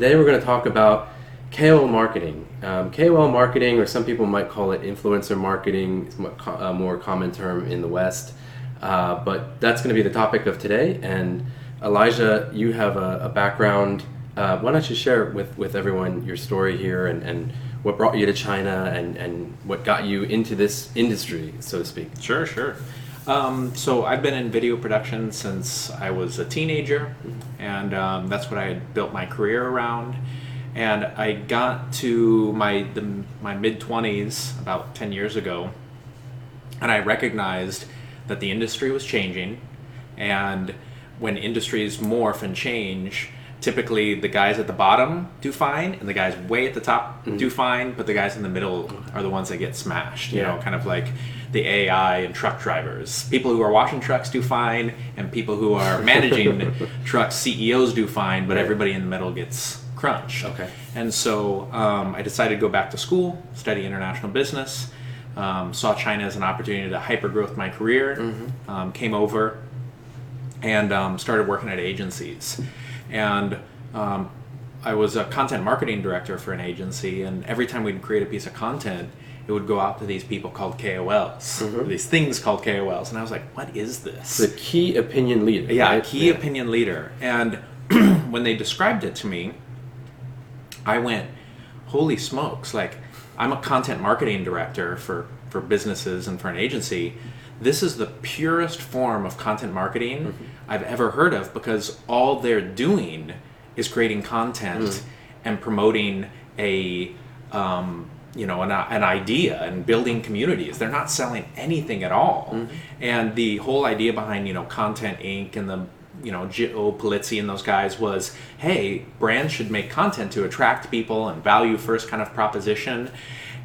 Today we're going to talk about KOL marketing. Um, KOL marketing, or some people might call it influencer marketing, is a more common term in the West. Uh, but that's going to be the topic of today. And Elijah, you have a, a background. Uh, why don't you share with, with everyone your story here and, and what brought you to China and, and what got you into this industry, so to speak? Sure, sure. Um, so I've been in video production since I was a teenager, and um, that's what I had built my career around. And I got to my the, my mid twenties about ten years ago, and I recognized that the industry was changing, and when industries morph and change, typically the guys at the bottom do fine and the guys way at the top mm-hmm. do fine but the guys in the middle are the ones that get smashed you yeah. know kind of like the ai and truck drivers people who are washing trucks do fine and people who are managing trucks ceos do fine but right. everybody in the middle gets crunched okay and so um, i decided to go back to school study international business um, saw china as an opportunity to hyper growth my career mm-hmm. um, came over and um, started working at agencies and um, I was a content marketing director for an agency, and every time we'd create a piece of content, it would go out to these people called KOLs, mm-hmm. these things called KOLs, and I was like, "What is this?" The key opinion leader. Yeah, right? key yeah. opinion leader. And when they described it to me, I went, "Holy smokes!" Like, I'm a content marketing director for for businesses and for an agency this is the purest form of content marketing mm-hmm. I've ever heard of because all they're doing is creating content mm. and promoting a um, you know an, an idea and building communities they're not selling anything at all mm-hmm. and the whole idea behind you know content inc and the you know Joe Pulizzi and those guys was hey brands should make content to attract people and value first kind of proposition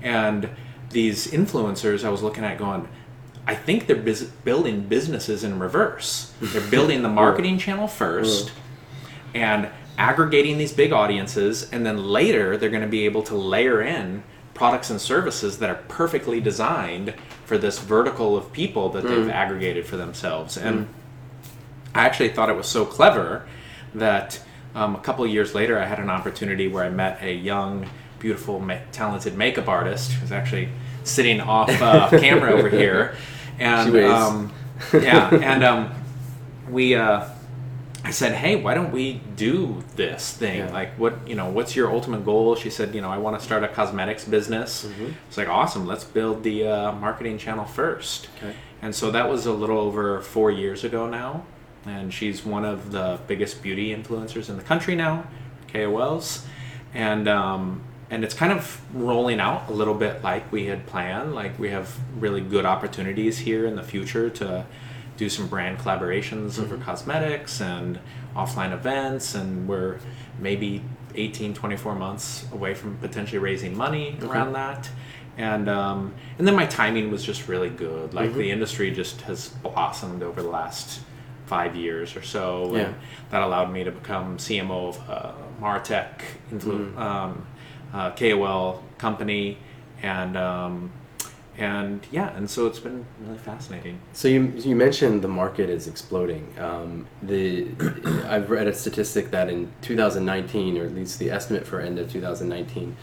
and these influencers I was looking at going I think they're bus- building businesses in reverse. They're building the marketing channel first and aggregating these big audiences, and then later they're going to be able to layer in products and services that are perfectly designed for this vertical of people that they've mm. aggregated for themselves. And mm. I actually thought it was so clever that um, a couple years later I had an opportunity where I met a young, beautiful, ma- talented makeup artist who's actually sitting off uh, camera over here and um, yeah, and um, we. Uh, I said, "Hey, why don't we do this thing? Yeah. Like, what you know, what's your ultimate goal?" She said, "You know, I want to start a cosmetics business." Mm-hmm. It's like, awesome. Let's build the uh, marketing channel first. Okay. And so that was a little over four years ago now, and she's one of the biggest beauty influencers in the country now, KOLs, and um, and it's kind of rolling out a little bit like we had planned. Like we have really good opportunities here in the future to do some brand collaborations mm-hmm. over cosmetics and offline events, and we're maybe 18, 24 months away from potentially raising money okay. around that. And um, and then my timing was just really good. Like mm-hmm. the industry just has blossomed over the last five years or so. Yeah. And that allowed me to become CMO of uh, Martech influ- mm-hmm. um, uh, KOL company, and um, and yeah, and so it's been really fascinating. So you you mentioned the market is exploding. Um, the I've read a statistic that in 2019, or at least the estimate for end of 2019,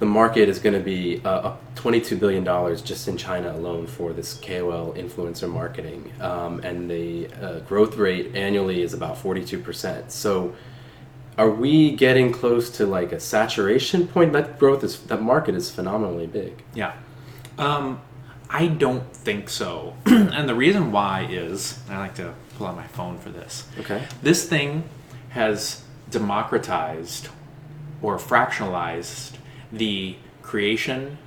the market is going to be uh, up 22 billion dollars just in China alone for this KOL influencer marketing, um, and the uh, growth rate annually is about 42 percent. So are we getting close to like a saturation point? That growth is that market is phenomenally big. Yeah, um, I don't think so. and the reason why is I like to pull out my phone for this. Okay. This thing has democratized or fractionalized the creation,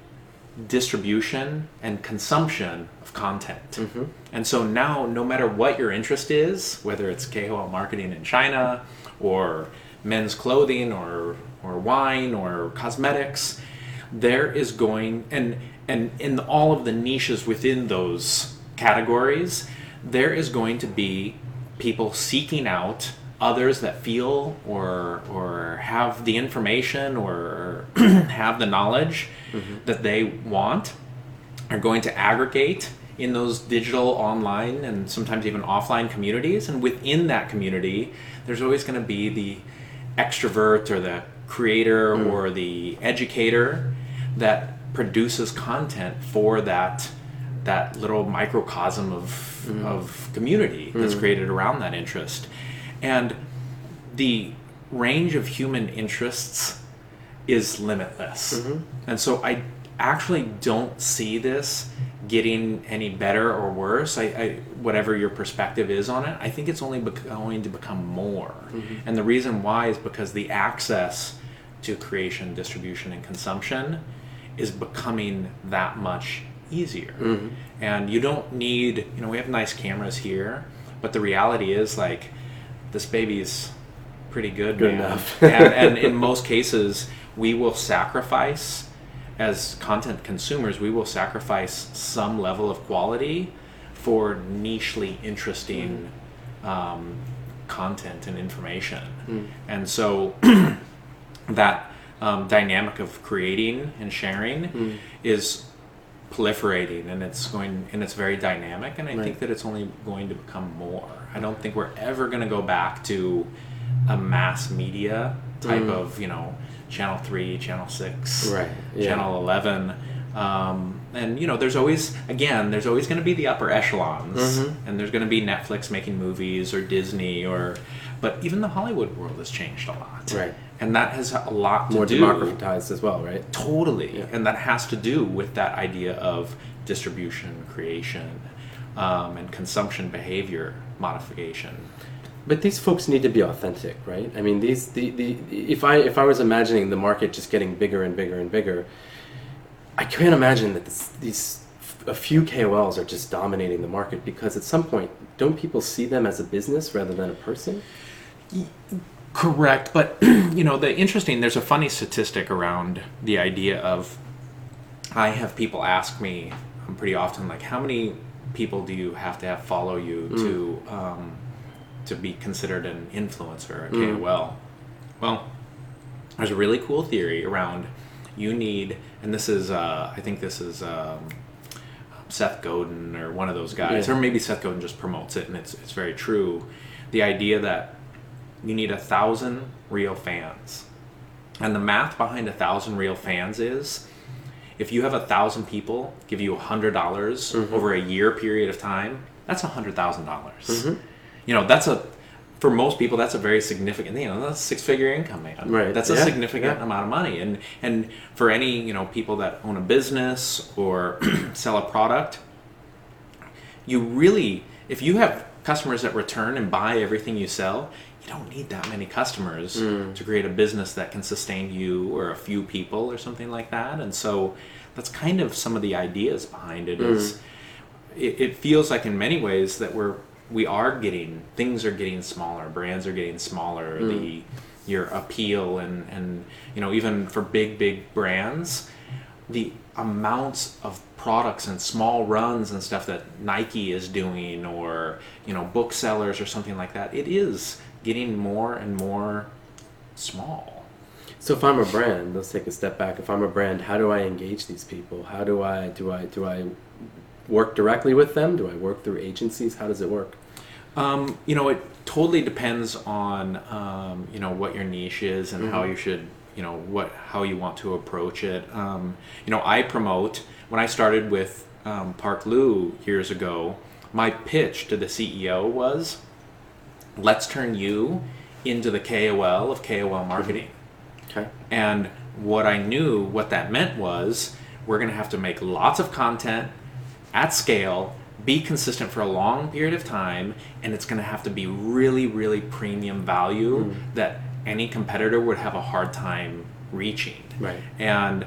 distribution, and consumption of content. Mm-hmm. And so now, no matter what your interest is, whether it's KOL marketing in China or men's clothing or or wine or cosmetics, there is going and and in all of the niches within those categories, there is going to be people seeking out others that feel or or have the information or have the knowledge mm-hmm. that they want are going to aggregate in those digital online and sometimes even offline communities and within that community there's always going to be the extrovert or the creator mm. or the educator that produces content for that that little microcosm of mm. of community that's mm. created around that interest. And the range of human interests is limitless. Mm-hmm. And so i actually don't see this getting any better or worse I, I whatever your perspective is on it i think it's only bec- going to become more. Mm-hmm. And the reason why is because the access to creation distribution and consumption is becoming that much easier. Mm-hmm. And you don't need you know we have nice cameras here but the reality is like this baby's pretty good, Good enough. and, and in most cases we will sacrifice as content consumers we will sacrifice some level of quality for nichely interesting um, content and information. And so that um, dynamic of creating and sharing is proliferating and it's going and it's very dynamic and i Right. think that it's only going to become more. I don't think we're ever going to go back to a mass media type of you know channel 3 channel 6 Right, yeah. channel 11 um, and you know there's always again there's always going to be the upper echelons Mm-hmm. and there's going to be netflix making movies or disney or but even the hollywood world has changed a lot Right. and that has a lot to More democratized as well, right? Totally. Yeah. And that has to do with that idea of distribution, creation, um, and consumption behavior modification. But these folks need to be authentic, right? I mean, these the, the if I if I was imagining the market just getting bigger and bigger and bigger, I can't imagine that this, these a few KOLs are just dominating the market because at some point, don't people see them as a business rather than a person? Correct, but you know the interesting. There's a funny statistic around the idea of. I have people ask me pretty often, like, how many people do you have to have follow you to um, to be considered an influencer, a KOL? Well, there's a really cool theory around you need, and this is uh, I think this is um, Seth Godin or one of those guys, Yeah. or maybe Seth Godin just promotes it, and it's it's very true. The idea that you need a thousand real fans, and the math behind a thousand real fans is if you have a thousand people give you a hundred dollars over a year period of time, that's a hundred thousand dollars. You know, that's a for most people that's a very significant you know that's six figure income man Right. that's a Yeah. significant Yeah. amount of money and and for any you know people that own a business or sell a product you really if you have customers that return and buy everything you sell you don't need that many customers mm. to create a business that can sustain you or a few people or something like that and so that's kind of some of the ideas behind it is mm. it, it feels like in many ways that we're we are getting things are getting smaller brands are getting smaller mm. the your appeal and and you know even for big big brands the amounts of products and small runs and stuff that Nike is doing or you know booksellers or something like that it is getting more and more small So if I'm a brand, let's take a step back. If I'm a brand, how do I engage these people? How do I do I do I work directly with them? Do I work through agencies? How does it work? Um, you know, it totally depends on um, you know what your niche is and how you should you know what how you want to approach it. Um, you know, I promote when I started with um, PARKLU years ago. My pitch to the CEO was, "Let's turn you into the KOL of KOL marketing." Okay. And what I knew, what that meant was, we're going to have to make lots of content at scale, be consistent for a long period of time, and it's going to have to be really, really premium value mm. that any competitor would have a hard time reaching. Right. And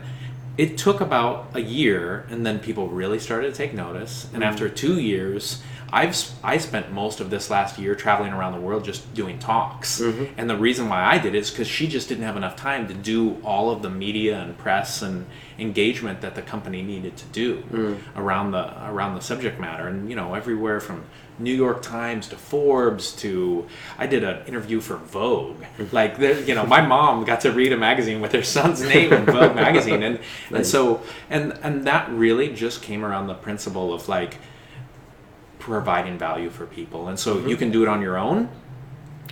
it took about a year, and then people really started to take notice. And mm. after two years, I've I spent most of this last year traveling around the world just doing talks. Mm-hmm. And the reason why I did it is because she just didn't have enough time to do all of the media and press and engagement that the company needed to do mm. around the around the subject matter. And you know, everywhere from New York Times to Forbes to I did an interview for Vogue. Mm-hmm. Like there, you know, my mom got to read a magazine with her son's name in Vogue magazine, and and so and and that really just came around the principle of like providing value for people. And so you can do it on your own,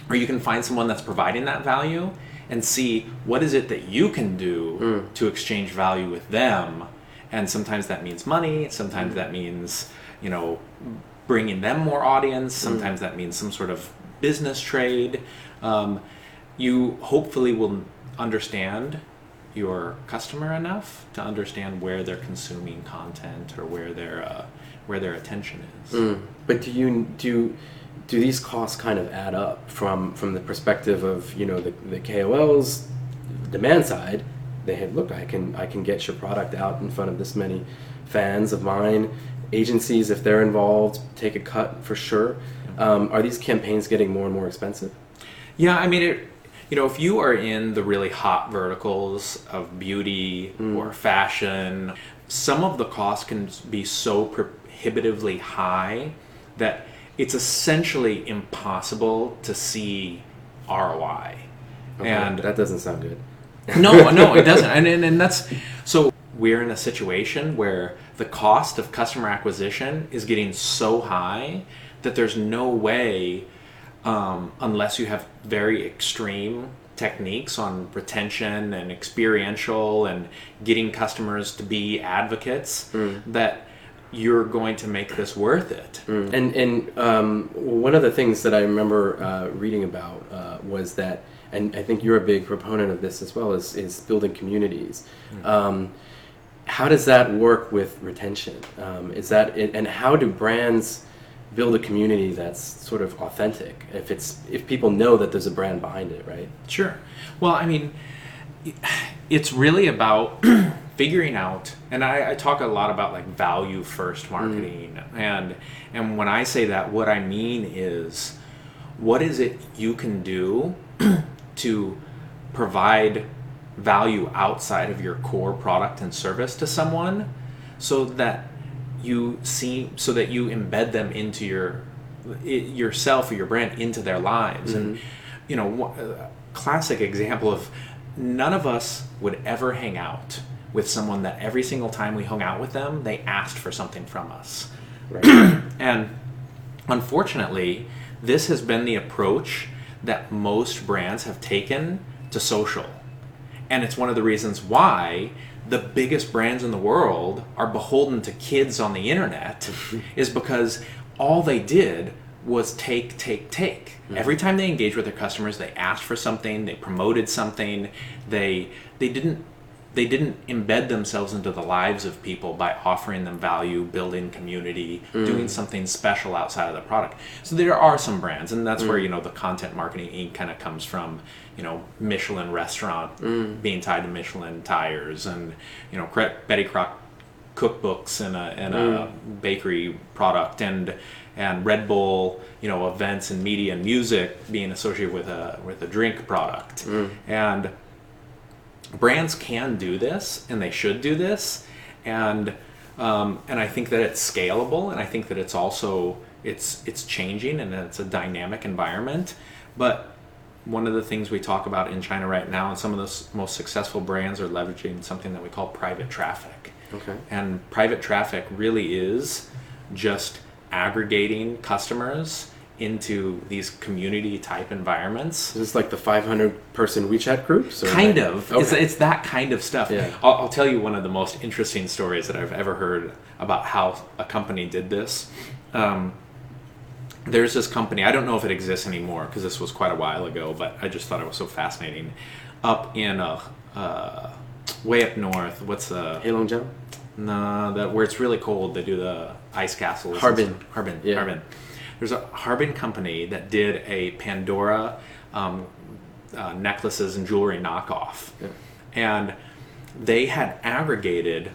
or you can find someone that's providing that value and see what is it that you can do to exchange value with them. And sometimes that means money sometimes that means you know bringing them more audience sometimes that means some sort of business trade. Um, you hopefully will understand your customer enough to understand where they're consuming content or where their uh, where their attention is Mm. But do you do do these costs kind of add up from from the perspective of you know the, the KOLs demand side? They had look, I can I can get your product out in front of this many fans of mine. Agencies, if they're involved, take a cut for sure. Um, are these campaigns getting more and more expensive? Yeah, I mean, it, you know, if you are in the really hot verticals of beauty or fashion, some of the costs can be so prohibitively high that it's essentially impossible to see ROI. Okay, And that doesn't sound good. no, no, it doesn't. And, and and that's so we're in a situation where the cost of customer acquisition is getting so high that there's no way, um, unless you have very extreme techniques on retention and experiential and getting customers to be advocates, that you're going to make this worth it. And and um, one of the things that I remember uh, reading about uh, was that, and I think you're a big proponent of this as well, is is building communities. Um, how does that work with retention? Um, is that and how do brands build a community that's sort of authentic? If it's if people know that there's a brand behind it, right? Sure. Well, I mean, it's really about figuring out, and I, I talk a lot about like value first mm. marketing, and and when I say that, what I mean is, what is it you can do to provide value outside of your core product and service to someone, so that you see, so that you embed them into your yourself or your brand into their lives, and mm-hmm. you know, a uh, classic example of none of us would ever hang out with someone that every single time we hung out with them, they asked for something from us. Right. And unfortunately, this has been the approach that most brands have taken to social. And it's one of the reasons why the biggest brands in the world are beholden to kids on the internet is because all they did was take take take every time they engaged with their customers they asked for something they promoted something they they didn't they didn't embed themselves into the lives of people by offering them value, building community, mm. doing something special outside of the product. So there are some brands, and that's where mm. you know the content marketing Inc. kind of comes from. You know, Michelin restaurant mm. being tied to Michelin tires, and you know Betty Crock cookbooks and a and a bakery product, and and Red Bull, you know, events and media and music being associated with a with a drink product, and brands can do this and they should do this and um, and I think that it's scalable and I think that it's also it's it's changing and it's a dynamic environment but one of the things we talk about in China right now and some of the most successful brands are leveraging something that we call private traffic Okay. and private traffic really is just aggregating customers into these community type environments Is this like the 500 person WeChat groups? Or kind of it's, Okay. it's that kind of stuff Yeah. I'll, I'll tell you one of the most interesting stories that i've ever heard about how a company did this um, there's this company i don't know if it exists anymore because this was quite a while ago but i just thought it was so fascinating up in uh, uh, way up north what's the Heilongjiang? no, that where it's really cold, they do the ice castles. Harbin. Harbin. Yeah. Harbin. There's a Harbin company that did a Pandora um, uh, necklaces and jewelry knockoff, Yeah. and they had aggregated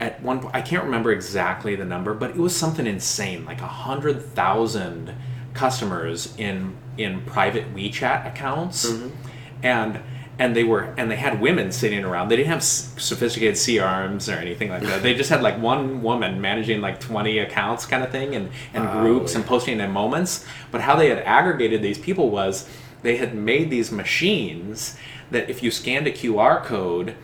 at one point. I can't remember exactly the number, but it was something insane, like a hundred thousand customers in in private WeChat accounts, and and they were and they had women sitting around. They didn't have sophisticated CRMs or anything like that. They just had like one woman managing like twenty accounts, kind of thing, and and Wow. groups and posting in moments. But how they had aggregated these people was they had made these machines that if you scanned a QR code,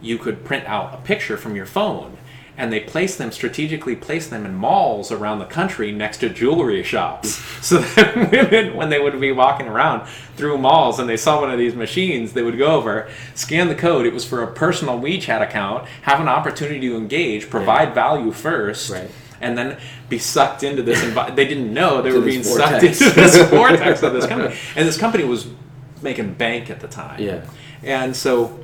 you could print out a picture from your phone. And they place them strategically place them in malls around the country next to jewelry shops. So that women when they would be walking around through malls and they saw one of these machines they would go over scan the code. It was for a personal WeChat account have an opportunity to engage provide value first Right. and then be sucked into this envi- they didn't know they were being this sucked into this vortex of this company. And this company was making bank at the time. Yeah. and so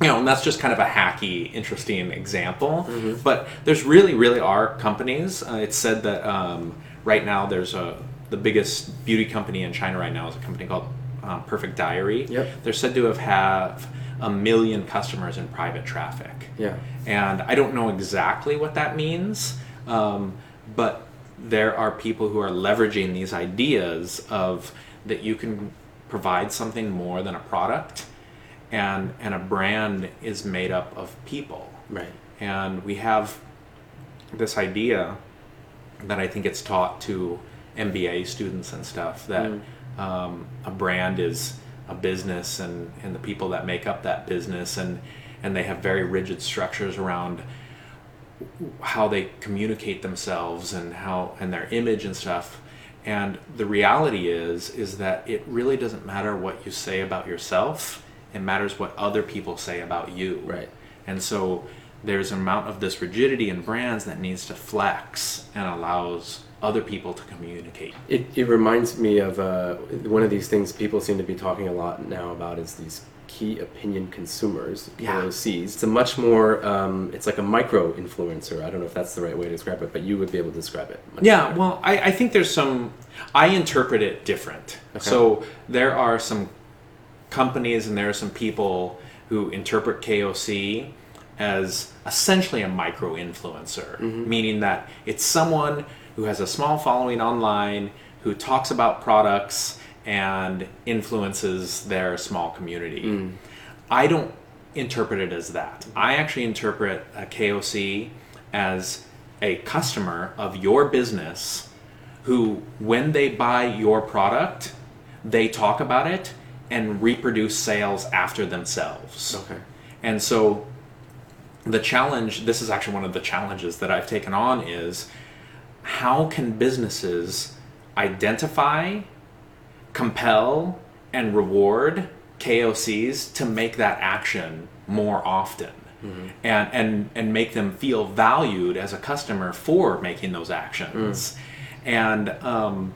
you know, and that's just kind of a hacky, interesting example. But there's really, really are companies. Uh, it's said that um, right now there's a the biggest beauty company in China right now is a company called um, Perfect Diary. Yep. They're said to have have a million customers in private traffic. Yeah. And I don't know exactly what that means, um, but there are people who are leveraging these ideas of that you can provide something more than a product, and and a brand is made up of people, Right. and we have this idea that I think it's taught to MBA students and stuff that um, a brand is a business and, and the people that make up that business and and they have very rigid structures around how they communicate themselves and how and their image and stuff. And the reality is is that it really doesn't matter what you say about yourself it matters what other people say about you Right. and so there's an amount of this rigidity in brands that needs to flex and allows other people to communicate. It, it reminds me of uh, one of these things people seem to be talking a lot now about is these key opinion consumers, Yeah. KOCs. It's a much more, um, it's like a micro influencer. I don't know if that's the right way to describe it, but you would be able to describe it. much Yeah, better. well, I, I think there's some. I interpret it different. Okay. So there are some companies and there are some people who interpret KOC as essentially a micro influencer, mm-hmm. meaning that it's someone who has a small following online who talks about products and influences their small community. Mm. I don't interpret it as that. I actually interpret a KOC as a customer of your business who, when they buy your product, they talk about it and reproduce sales after themselves. Okay. And so the challenge, this is actually one of the challenges that I've taken on is how can businesses identify, compel, and reward KOCs to make that action more often and, and, and make them feel valued as a customer for making those actions. And, um,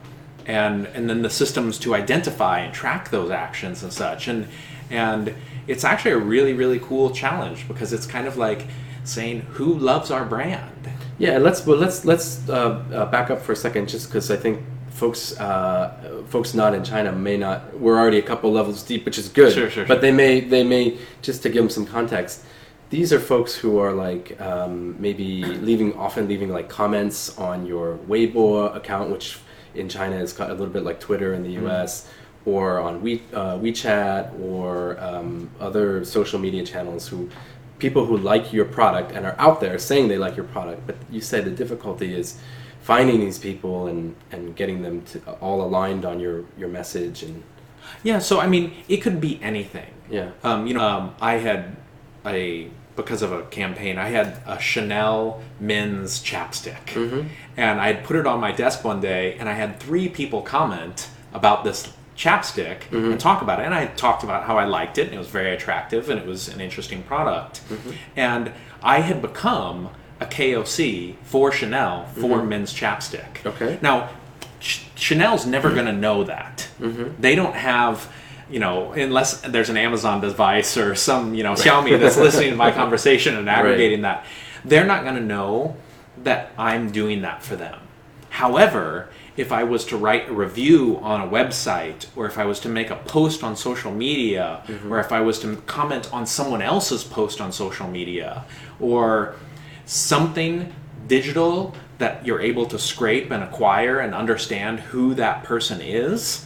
and, and then the systems to identify and track those actions and such. And, and it's actually a really, really cool challenge because it's kind of like saying, who loves our brand? Yeah, let's well let's let's uh, uh, back up for a second, just because I think folks uh, folks not in China may not. We're already a couple levels deep, which is good. Sure, sure, But sure. they may they may just to give them some context. These are folks who are like um, maybe leaving often leaving like comments on your Weibo account, which in China is a little bit like Twitter in the Mm-hmm. U.S. Or on We, uh, WeChat or um, other social media channels who people who like your product and are out there saying they like your product but you said the difficulty is finding these people and and getting them to all aligned on your your message and Yeah, so I mean, it could be anything. yeah Um, you know, um, I had a because of a campaign, I had a Chanel men's chapstick, mm-hmm. and I had put it on my desk one day, and I had three people comment about this chapstick and mm-hmm. talk about it, and I talked about how I liked it, and it was very attractive, and it was an interesting product, mm-hmm. and I had become a KOC for Chanel for men's chapstick. Okay. Now, Ch- Chanel's never going to know that. They don't have, you know, unless there's an Amazon device or some, you know, Xiaomi that's listening to my conversation and aggregating that. They're not going to know that I'm doing that for them. However, if I was to write a review on a website, or if I was to make a post on social media, mm-hmm. or if I was to comment on someone else's post on social media, or something digital that you're able to scrape and acquire and understand who that person is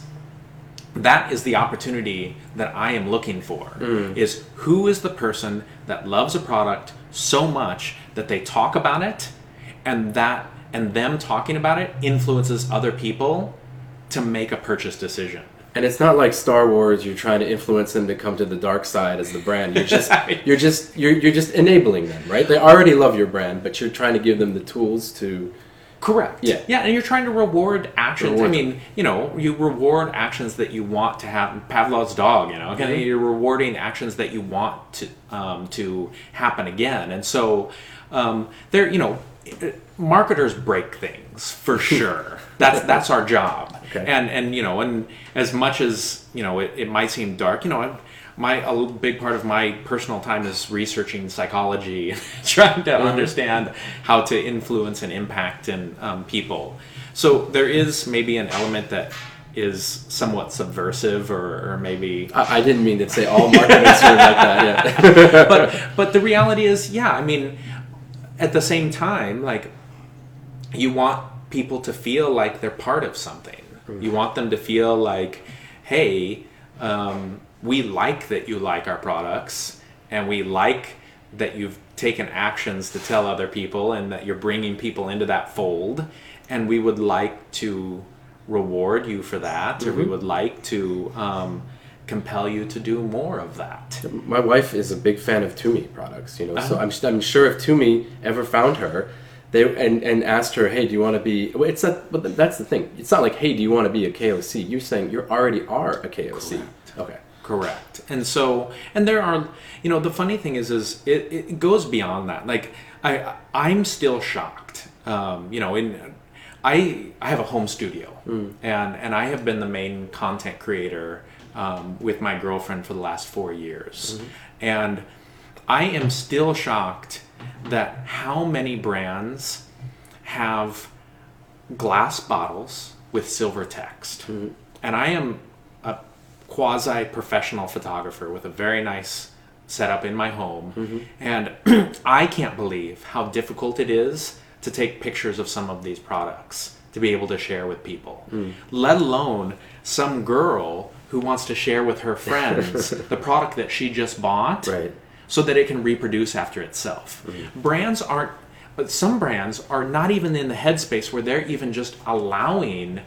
that is the opportunity that i am looking for mm. is who is the person that loves a product so much that they talk about it and that and them talking about it influences other people to make a purchase decision And it's not like Star Wars. You're trying to influence them to come to the dark side as the brand. You're just you're just you're, you're just enabling them, right? They already love your brand, but you're trying to give them the tools to. Correct. Yeah. Yeah, and you're trying to reward actions. Reward I mean, you know, you reward actions that you want to have. Pavlov's dog. You know, okay, Mm-hmm. you're rewarding actions that you want to um, to happen again, and so um, there, you know, marketers break things for sure. that's that's our job. Okay. And and you know, and as much as you know, it, it might seem dark. You know, I- my a big part of my personal time is researching psychology, and trying to understand how to influence and impact in um, people. So there is maybe an element that is somewhat subversive, or, or maybe I, I didn't mean to say all marketers are like that. Yeah. but but the reality is, yeah, I mean, at the same time, like you want people to feel like they're part of something. You want them to feel like, hey, um, we like that you like our products, and we like that you've taken actions to tell other people, and that you're bringing people into that fold, and we would like to reward you for that, or we would like to. Um, compel you to do more of that My wife is a big fan of Tumi products, you know. So Uh-huh. I'm, I'm sure if Tumi ever found her, they and, and asked her, "Hey, do you want to be?" Well, it's not. But that's the thing. It's not like, "Hey, do you want to be a KOC?" You're saying you already are a KOC. Okay. Correct. And so, and there are, you know, the funny thing is, is it, it goes beyond that. Like, I, I'm still shocked. Um, you know, in, I, I have a home studio, and and I have been the main content creator um, with my girlfriend for the last four years, and I am still shocked that how many brands have glass bottles with silver text. And I am quasi professional photographer with a very nice setup in my home. Mm-hmm. And I can't believe how difficult it is to take pictures of some of these products to be able to share with people, mm. let alone some girl who wants to share with her friends the product that she just bought Right. so that it can reproduce after itself. Mm. Brands aren't, but some brands are not even in the headspace where they're even just allowing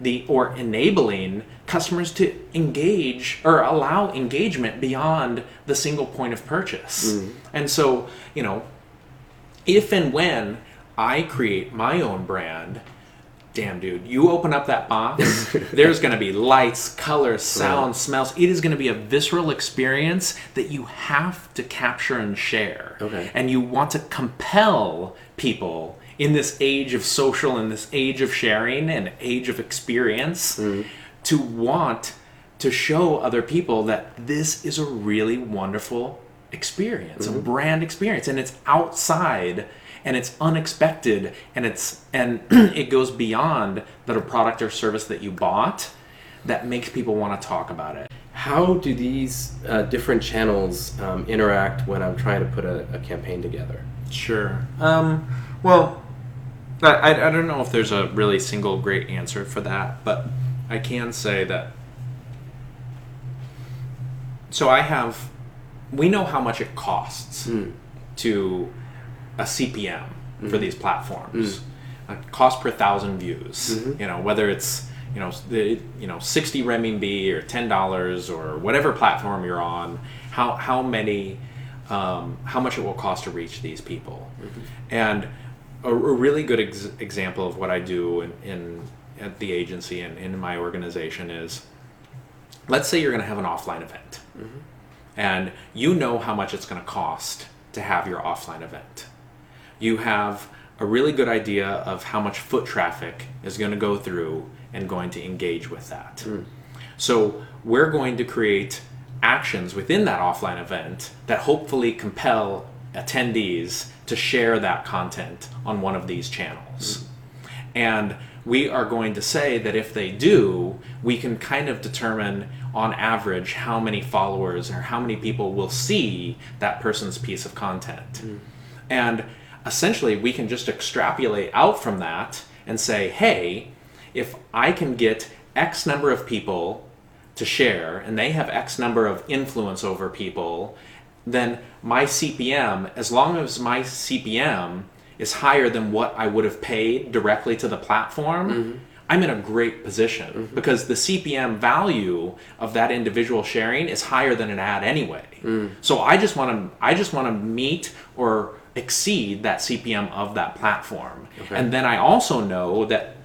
the or enabling customers to engage or allow engagement beyond the single point of purchase. Mm-hmm. And so, you know, if and when I create my own brand, damn dude, you open up that box, there's going to be lights, colors, sounds, smells. It is going to be a visceral experience that you have to capture and share. Okay. And you want to compel people in this age of social and this age of sharing and age of experience mm-hmm. To want to show other people that this is a really wonderful experience, a brand experience, and it's outside and it's unexpected and it's and it goes beyond that a product or service that you bought that makes people want to talk about it. How do these uh, different channels um, interact when I'm trying to put a, a campaign together? Sure. Um, well, I I don't know if there's a really single great answer for that, but I can say that. So I have, we know how much it costs to a CPM for these platforms. Uh, cost per thousand views. You know whether it's you know the you know sixty renminbi or ten dollars or whatever platform you're on. How how many um, how much it will cost to reach these people, and a, a really good ex- example of what I do in, in at the agency and in my organization is let's say you're going to have an offline event mm-hmm. and you know how much it's going to cost to have your offline event. You have a really good idea of how much foot traffic is going to go through and going to engage with that. Hmm. So, we're going to create actions within that offline event that hopefully compel attendees to share that content on one of these channels. Hmm. And we are going to say that if they do, we can kind of determine on average how many followers or how many people will see that person's piece of content. Hmm. And essentially, we can just extrapolate out from that and say, hey, if I can get X number of people to share and they have X number of influence over people, then my CPM, as long as my CPM is higher than what I would have paid directly to the platform, mm-hmm. I'm in a great position mm-hmm. because the CPM value of that individual sharing is higher than an ad anyway. Mm. So I just want to I just want to meet or exceed that CPM of that platform. Okay. And then I also know that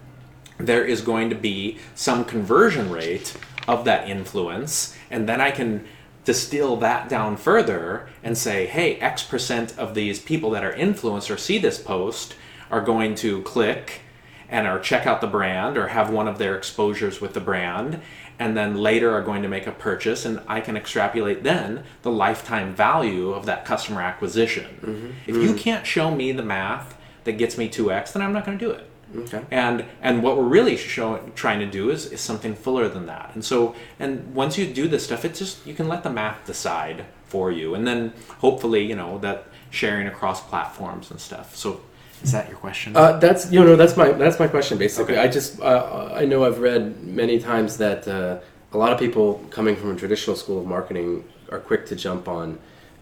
there is going to be some conversion rate of that influence and then I can distill that down further and say, hey, X percent of these people that are influenced or see this post are going to click and or check out the brand or have one of their exposures with the brand and then later are going to make a purchase and I can extrapolate then the lifetime value of that customer acquisition. Mm-hmm. If you mm. can't show me the math that gets me 2x, then I'm not going to do it. Okay. And and what we're really showing, trying to do is, is something fuller than that. And so and once you do this stuff, it's just you can let the math decide for you, and then hopefully you know that sharing across platforms and stuff. So is that your question? Uh, that's you know that's my that's my question basically. Okay. I just uh, I know I've read many times that uh, a lot of people coming from a traditional school of marketing are quick to jump on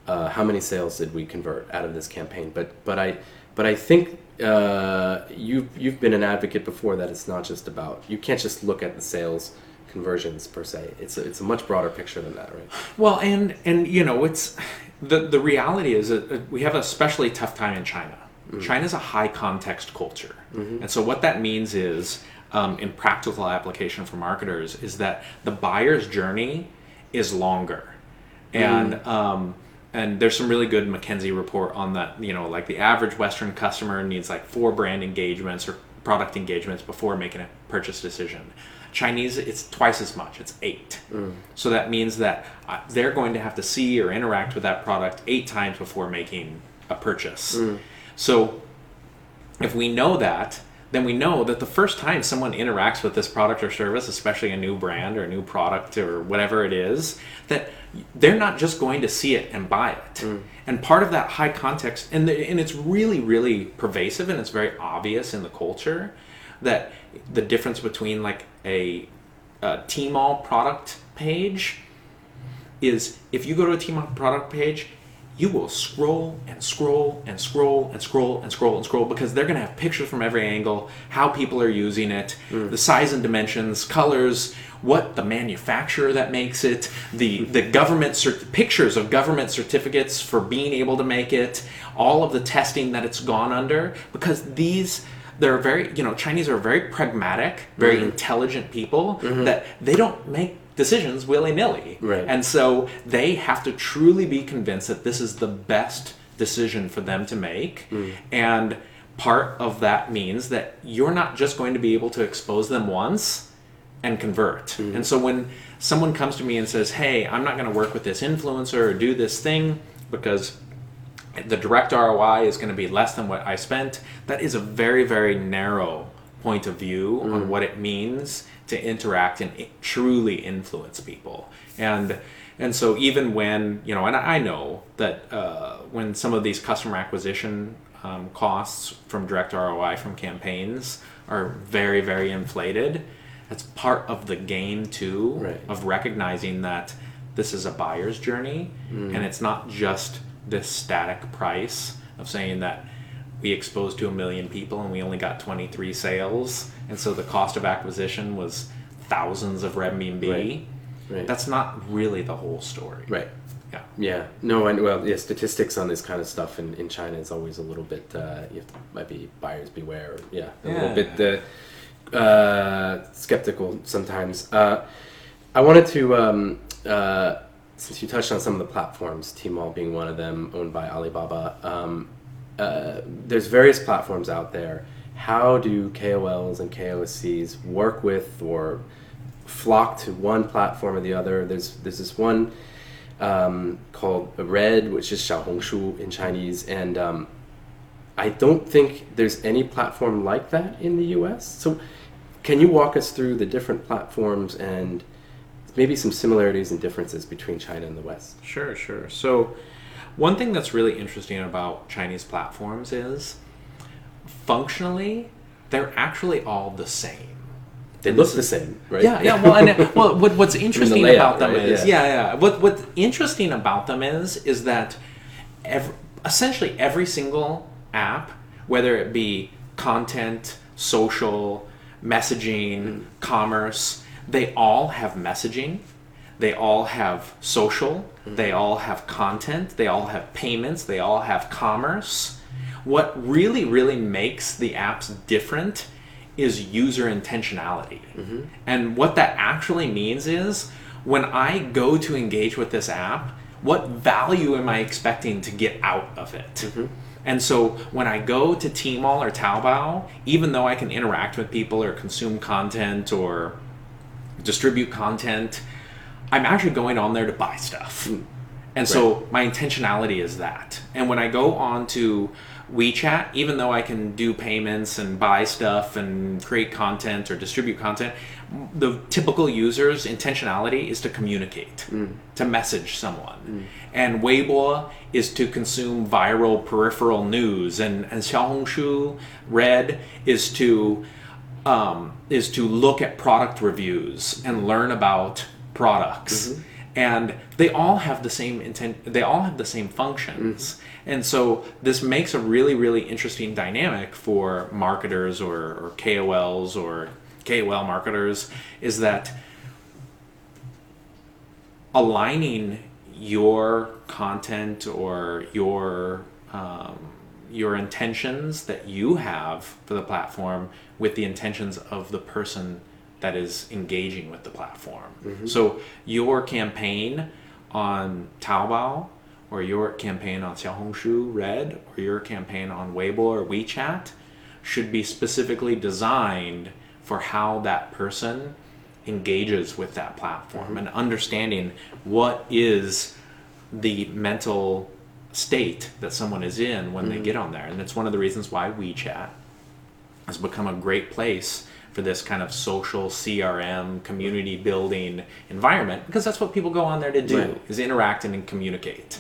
uh, how many sales did we convert out of this campaign. But but I but I think uh, you've you've been an advocate before that it's not just about you can't just look at the sales conversions per se. It's a, it's a much broader picture than that, right? Well, and and you know, it's the the reality is that uh, we have a especially tough time in China. China's a high context culture, and so what that means is, um, in practical application for marketers, is that the buyer's journey is longer, and um, and there's some really good McKinsey report on that. You know, like the average Western customer needs like four brand engagements or product engagements before making a purchase decision. Chinese, it's twice as much. It's eight. So that means that uh, they're going to have to see or interact with that product eight times before making a purchase. So if we know that, then we know that the first time someone interacts with this product or service, especially a new brand or a new product or whatever it is, that they're not just going to see it and buy it. Mm. And part of that high context, and, the, and it's really, really pervasive and it's very obvious in the culture that the difference between like a, a Tmall product page is if you go to a Tmall product page, you will scroll and scroll and scroll and scroll and scroll and scroll because they're going to have pictures from every angle, how people are using it, mm. the size and dimensions, colors, what the manufacturer that makes it, the the government cert- pictures of government certificates for being able to make it, all of the testing that it's gone under because these they're very you know Chinese are very pragmatic, very mm-hmm. intelligent people mm-hmm. that they don't make decisions willy-nilly Right. and so they have to truly be convinced that this is the best decision for them to make. Mm. And part of that means that you're not just going to be able to expose them once and convert. Mm. And so when someone comes to me and says, "Hey, I'm not going to work with this influencer or do this thing because the direct ROI is going to be less than what I spent," that is a very very narrow point of view on mm. what it means to interact and truly influence people. And and so even when you know, and I know that uh, when some of these customer acquisition um, costs from direct ROI from campaigns are very very inflated, that's part of the game too Right. of recognizing that this is a buyer's journey and it's not just this static price of saying that we exposed to a million people and we only got 23 sales and so the cost of acquisition was thousands of renminbi Right. Right. that's not really the whole story right. yeah Yeah, no, and well, yeah, statistics on this kind of stuff in, in China is always a little bit. Uh, you have to, might be buyers beware. Or, yeah, a little bit uh, uh, skeptical sometimes. Uh, I wanted to, um, uh, since you touched on some of the platforms, Tmall being one of them, owned by Alibaba. Um, uh, there's various platforms out there. How do KOLs and KOSCs work with or flock to one platform or the other? There's there's this one um, called Red, which is Xiaohongshu in Chinese, and um, I don't think there's any platform like that in the U.S. So, can you walk us through the different platforms and maybe some similarities and differences between China and the West? Sure, sure. So, one thing that's really interesting about Chinese platforms is functionally, they're actually all the same. They look the same, right? Yeah, yeah. Well, and uh, well, what, what's interesting layout, about them right? is, Yeah. yeah. yeah, What what's interesting about them is, is that every, essentially every single app, whether it be content, social, messaging, commerce, they all have messaging, they all have social, they mm-hmm. all have content, they all have payments, they all have commerce. What really, really makes the apps different is user intentionality. Mm-hmm. And what that actually means is when I go to engage with this app, what value am I expecting to get out of it? Mm-hmm. And so when I go to Tmall or Taobao, even though I can interact with people or consume content or distribute content, I'm actually going on there to buy stuff. Hmm. And so my intentionality is that. And when I go on to WeChat, even though I can do payments and buy stuff and create content or distribute content, the typical user's intentionality is to communicate, hmm. to message someone. Hmm. And Weibo is to consume viral peripheral news. And, and Xiaohongshu Red is to um, is to look at product reviews and learn about products. And they all have the same intent they all have the same functions. And so this makes a really really interesting dynamic for marketers or, or kols or kol marketers is that aligning your content or your um, your intentions that you have for the platform with the intentions of the person that is engaging with the platform. Mm-hmm. So your campaign on Taobao or your campaign on Xiaohongshu Red or your campaign on Weibo or WeChat should be specifically designed for how that person engages with that platform mm-hmm. and understanding what is the mental state that someone is in when they mm-hmm. get on there. And it's one of the reasons why WeChat has become a great place for this kind of social CRM community building environment because that's what people go on there to do Right. is interact and communicate.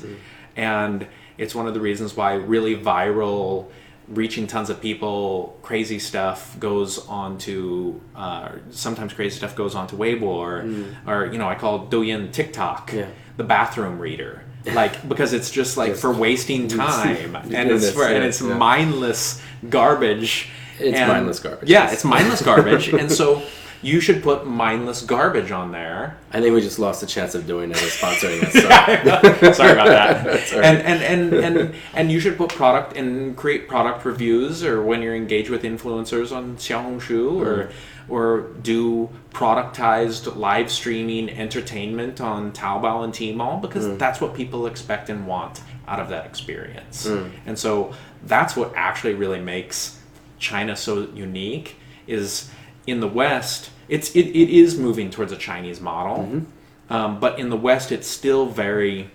And it's one of the reasons why really viral reaching tons of people crazy stuff goes on to uh, sometimes crazy stuff goes on to Weibo or, or you know I call Douyin TikTok Yeah. the bathroom reader like because it's just like Yes. for wasting time and it's for and it's mindless garbage It's and- mindless garbage, yeah it's mindless garbage. And so you should put mindless garbage on there. I think we just lost the chance of doing it as sponsoring us. So. sorry about that. And, and and and and you should put product and create product reviews or when you're engaged with influencers on Xiaohongshu or mm-hmm. or do productized live streaming entertainment on Taobao and Tmall because mm. that's what people expect and want out of that experience. Mm. And so that's what actually really makes China so unique is in the West it's it, it is moving towards a Chinese model. Um, but in the West, it's still very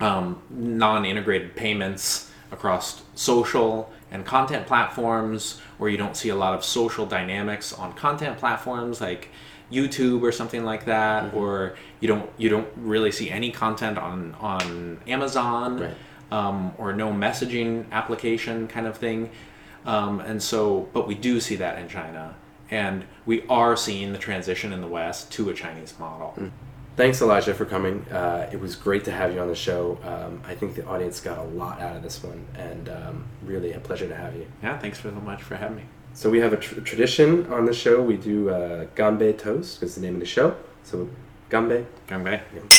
um, non-integrated payments across social and content platforms, where you don't see a lot of social dynamics on content platforms like YouTube or something like that, or you don't you don't really see any content on on Amazon Right. um, or no messaging application kind of thing. Um, and so, but we do see that in China, and we are seeing the transition in the West to a Chinese model. Thanks, Elijah, for coming. Uh, it was great to have you on the show. Um, I think the audience got a lot out of this one, and um, really a pleasure to have you. Yeah, thanks so much for having me. So we have a tr- tradition on the show. We do uh, Gambe toast. That's the name of the show. So Gambe. Gangbei. Yeah.